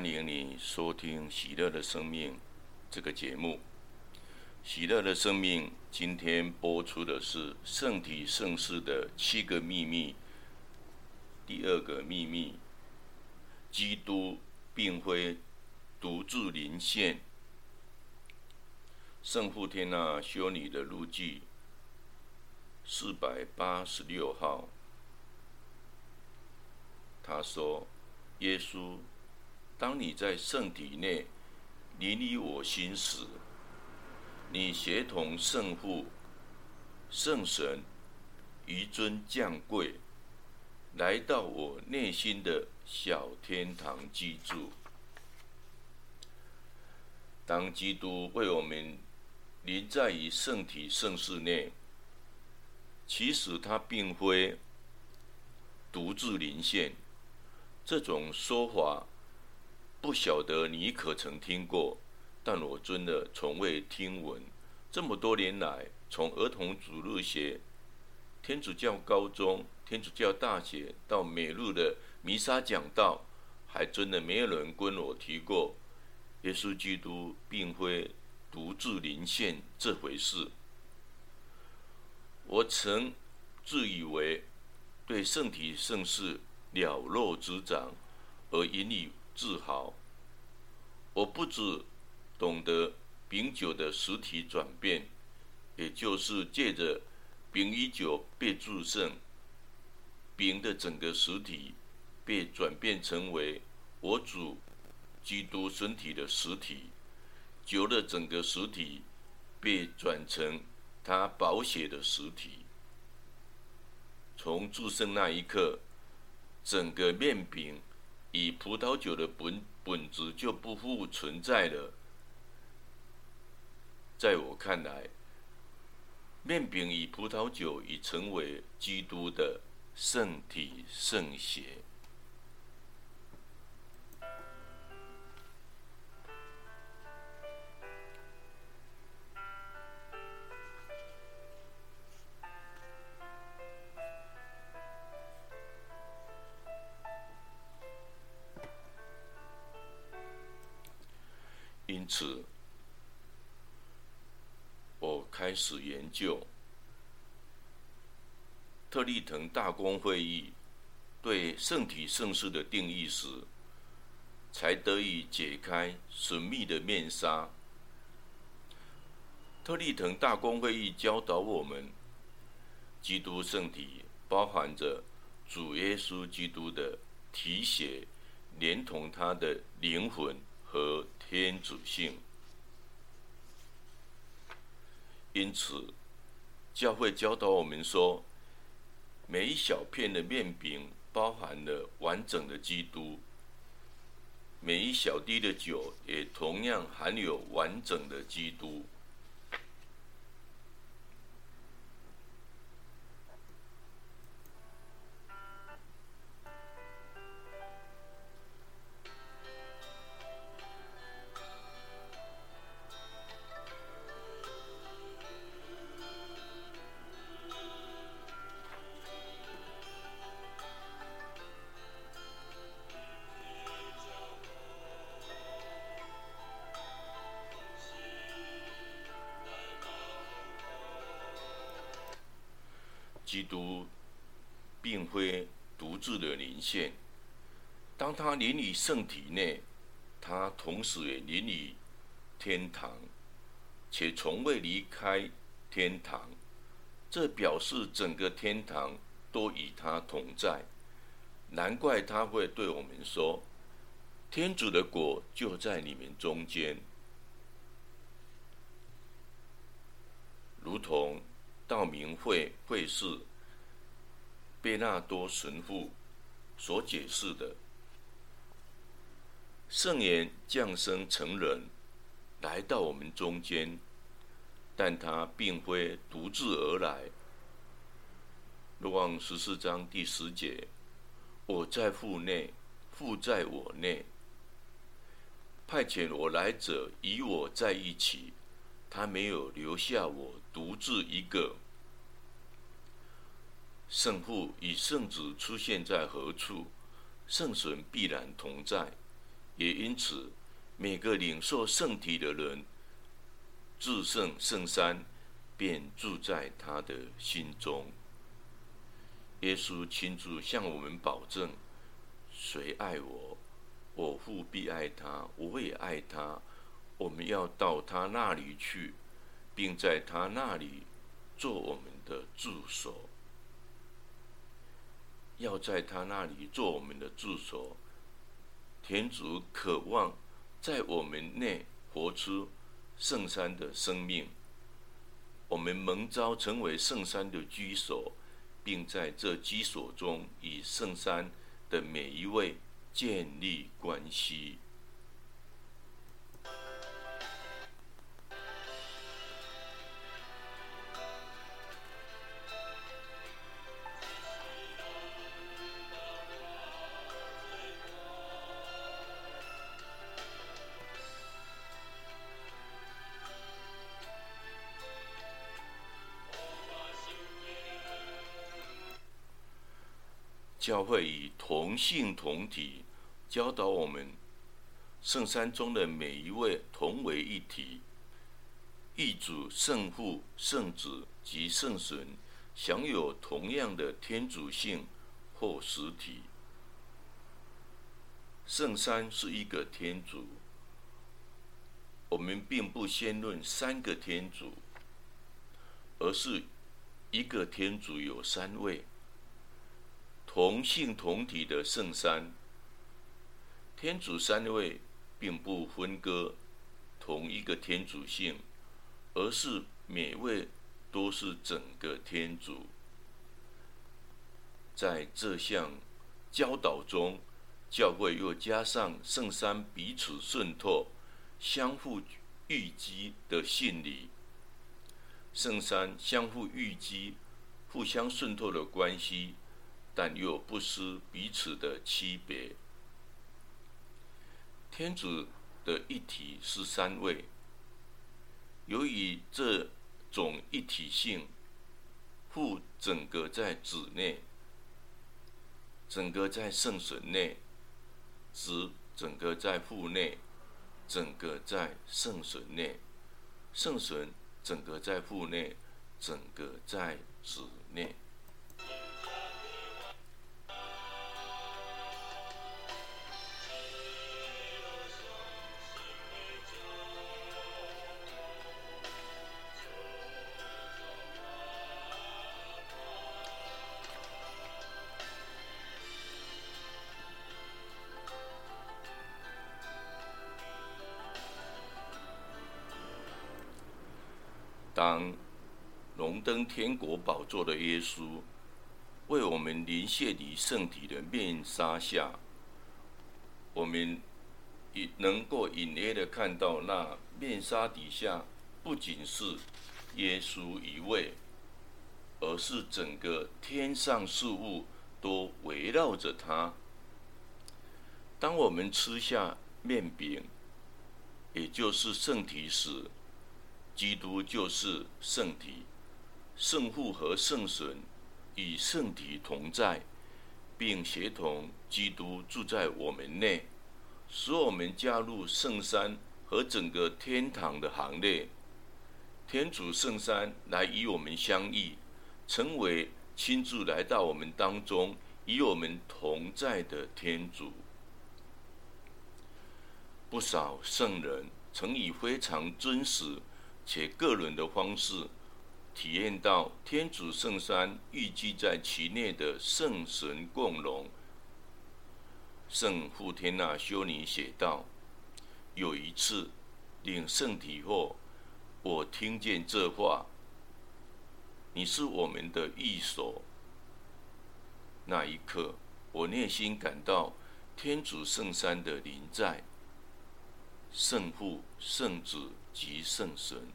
欢迎你收听《喜乐的生命》这个节目。《喜乐的生命》今天播出的是圣体圣事的七个秘密。第二个秘密：基督并非独自临现。圣父天纳修女的日记四百八十六号，他说：“耶稣。”当你在圣体内临于我心时，你协同圣父、圣神紆尊降贵，来到我内心的小天堂居住。当基督为我们临在于圣体圣事内，其实他并非独自临现，这种说法。不晓得你可曾听过，但我真的从未听闻。这么多年来，从儿童主日学、天主教高中、天主教大学到美路的弥撒讲道，还真的没有人跟我提过耶稣基督并非独自临现这回事。我曾自以为对圣体圣事了若指掌，而引以自豪，我不止懂得饼酒的实体转变，也就是借着饼与酒被祝圣，饼的整个实体被转变成为我主基督身体的实体，酒的整个实体被转成他宝血的实体。从祝圣那一刻，整个面饼。以葡萄酒的本本质就不复存在了。在我看来，面饼与葡萄酒已成为基督的圣体圣血。此，我开始研究特立腾大公会议对圣体圣事的定义时，才得以解开神秘的面纱。特立腾大公会议教导我们，基督圣体包含着主耶稣基督的体血，连同他的灵魂和天主性，因此，教会教导我们说，每一小片的面饼包含了完整的基督，每一小滴的酒也同样含有完整的基督。基督并非独自的临现，当他临于圣体内，他同时也临于天堂，且从未离开天堂。这表示整个天堂都与他同在。难怪他会对我们说：“天主的国就在你们中间。”如同。道明会会士贝纳多神父所解释的，圣言降生成人，来到我们中间，但他并非独自而来。若望十四章第十节，我在父内，父在我内，派遣我来者与我在一起。他没有留下我独自一个。圣父与圣子出现在何处，圣神必然同在，也因此，每个领受圣体的人，至圣圣山便住在他的心中。耶稣亲自向我们保证：谁爱我，我父必爱他，我也爱他。我们要到他那里去，并在他那里做我们的助手。要在他那里做我们的住所。天主渴望在我们内活出圣山的生命。我们蒙召成为圣山的居所，并在这居所中与圣山的每一位建立关系。教会以同性同体教导我们，圣山中的每一位同为一体，一主圣父、圣子及圣神享有同样的天主性或实体。圣山是一个天主，我们并不先论三个天主，而是一个天主有三位。同性同体的圣山，天主三位并不分割同一个天主性，而是每位都是整个天主。在这项教导中，教会又加上圣山彼此渗透、相互预积的信理。圣山相互预积、互相渗透的关系。但又不失彼此的区别。天主的一体是三位，由于这种一体性，父整个在子内，整个在圣神内，子整个在父内，整个在圣神内，圣神整个在父内，整个在子内。当荣登天国宝座的耶稣为我们临卸于圣体的面纱下，我们也能够隐约的看到那面纱底下不仅是耶稣一位，而是整个天上事物都围绕着他。当我们吃下面饼，也就是圣体时，基督就是圣体，圣父和圣神与圣体同在，并协同基督住在我们内，使我们加入圣山和整个天堂的行列。天主圣山来与我们相遇，成为亲自来到我们当中与我们同在的天主。不少圣人曾以非常真实。且个人的方式体验到天主圣山寓居在其内的圣神共荣。圣傅天娜修女写道：“有一次领圣体后，我听见这话：‘你是我们的寓所。’那一刻，我内心感到天主圣山的临在，圣父、圣子及圣神。”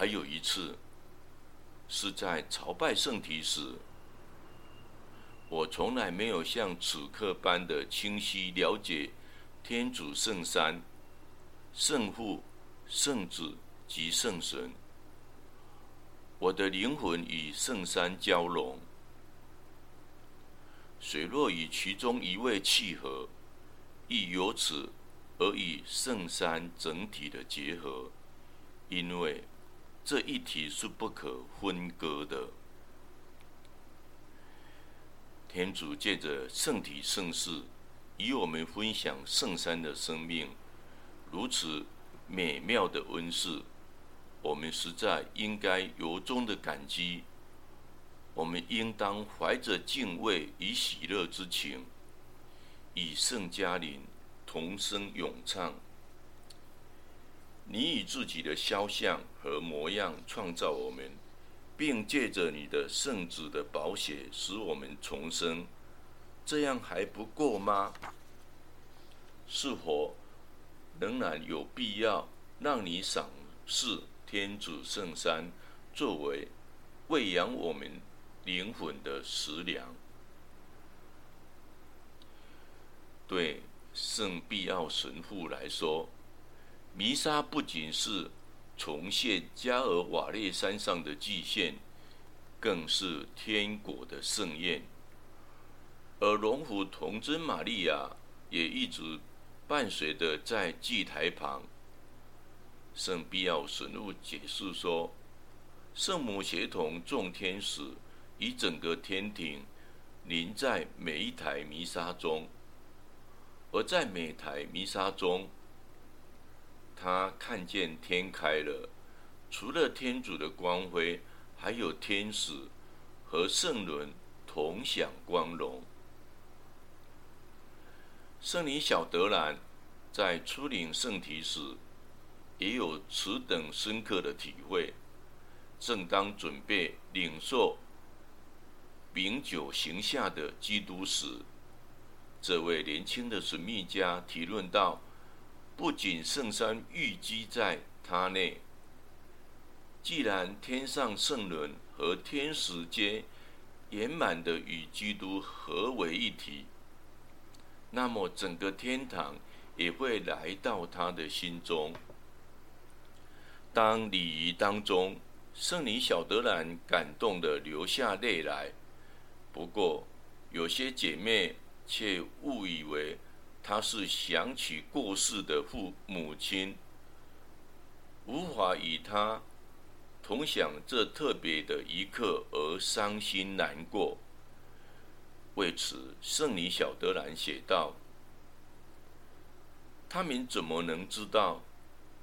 还有一次，是在朝拜圣体时，我从来没有像此刻般的清晰了解天主圣山、圣父、圣子及圣神。我的灵魂与圣山交融，水若与其中一位契合，亦由此而与圣山整体的结合，因为这一体是不可分割的。天主借着圣体圣事，与我们分享圣山的生命，如此美妙的恩赐，我们实在应该由衷的感激。我们应当怀着敬畏与喜乐之情，与圣加林同声咏唱。你以自己的肖像和模样创造我们，并借着你的圣子的宝血使我们重生，这样还不够吗？是否仍然有必要让你赏赐天主圣山，作为喂养我们灵魂的食粮，对圣庇奥神父来说，弥撒不仅是重现加尔瓦列山上的祭献，更是天国的盛宴。而荣福童贞玛利亚也一直伴随的在祭台旁。圣庇奥神父解释说，圣母协同众天使。以整个天庭临在每一台弥撒中，而在每台弥撒中，他看见天开了，除了天主的光辉，还有天使和圣人同享光荣。圣尼小德兰在初领圣体时，也有此等深刻的体会。正当准备领受。饼酒行下的基督时，这位年轻的神秘家提论道：不仅圣山寓居在他内，既然天上圣人和天使皆圆满的与基督合为一体，那么整个天堂也会来到他的心中。当礼仪当中，圣女小德兰感动的流下泪来。不过，有些姐妹却误以为他是想起过世的父母亲，无法与他同享这特别的一刻而伤心难过。为此，圣女小德兰写道：“他们怎么能知道，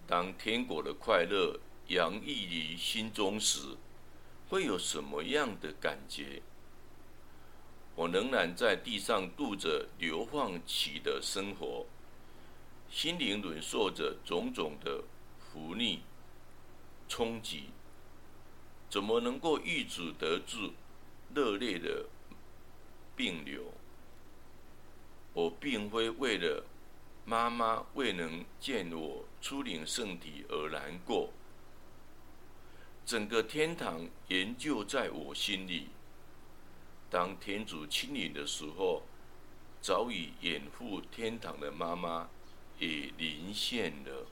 当天国的快乐洋溢于心中时，会有什么样的感觉？”我仍然在地上度着流放期的生活，心灵忍受着种种的浮逆冲击，怎么能够抑制得住热烈的病流？我并非为了妈妈未能见我初领圣体而难过，整个天堂仍旧在我心里。当天主亲临的时候，早已远赴天堂的妈妈也临现了。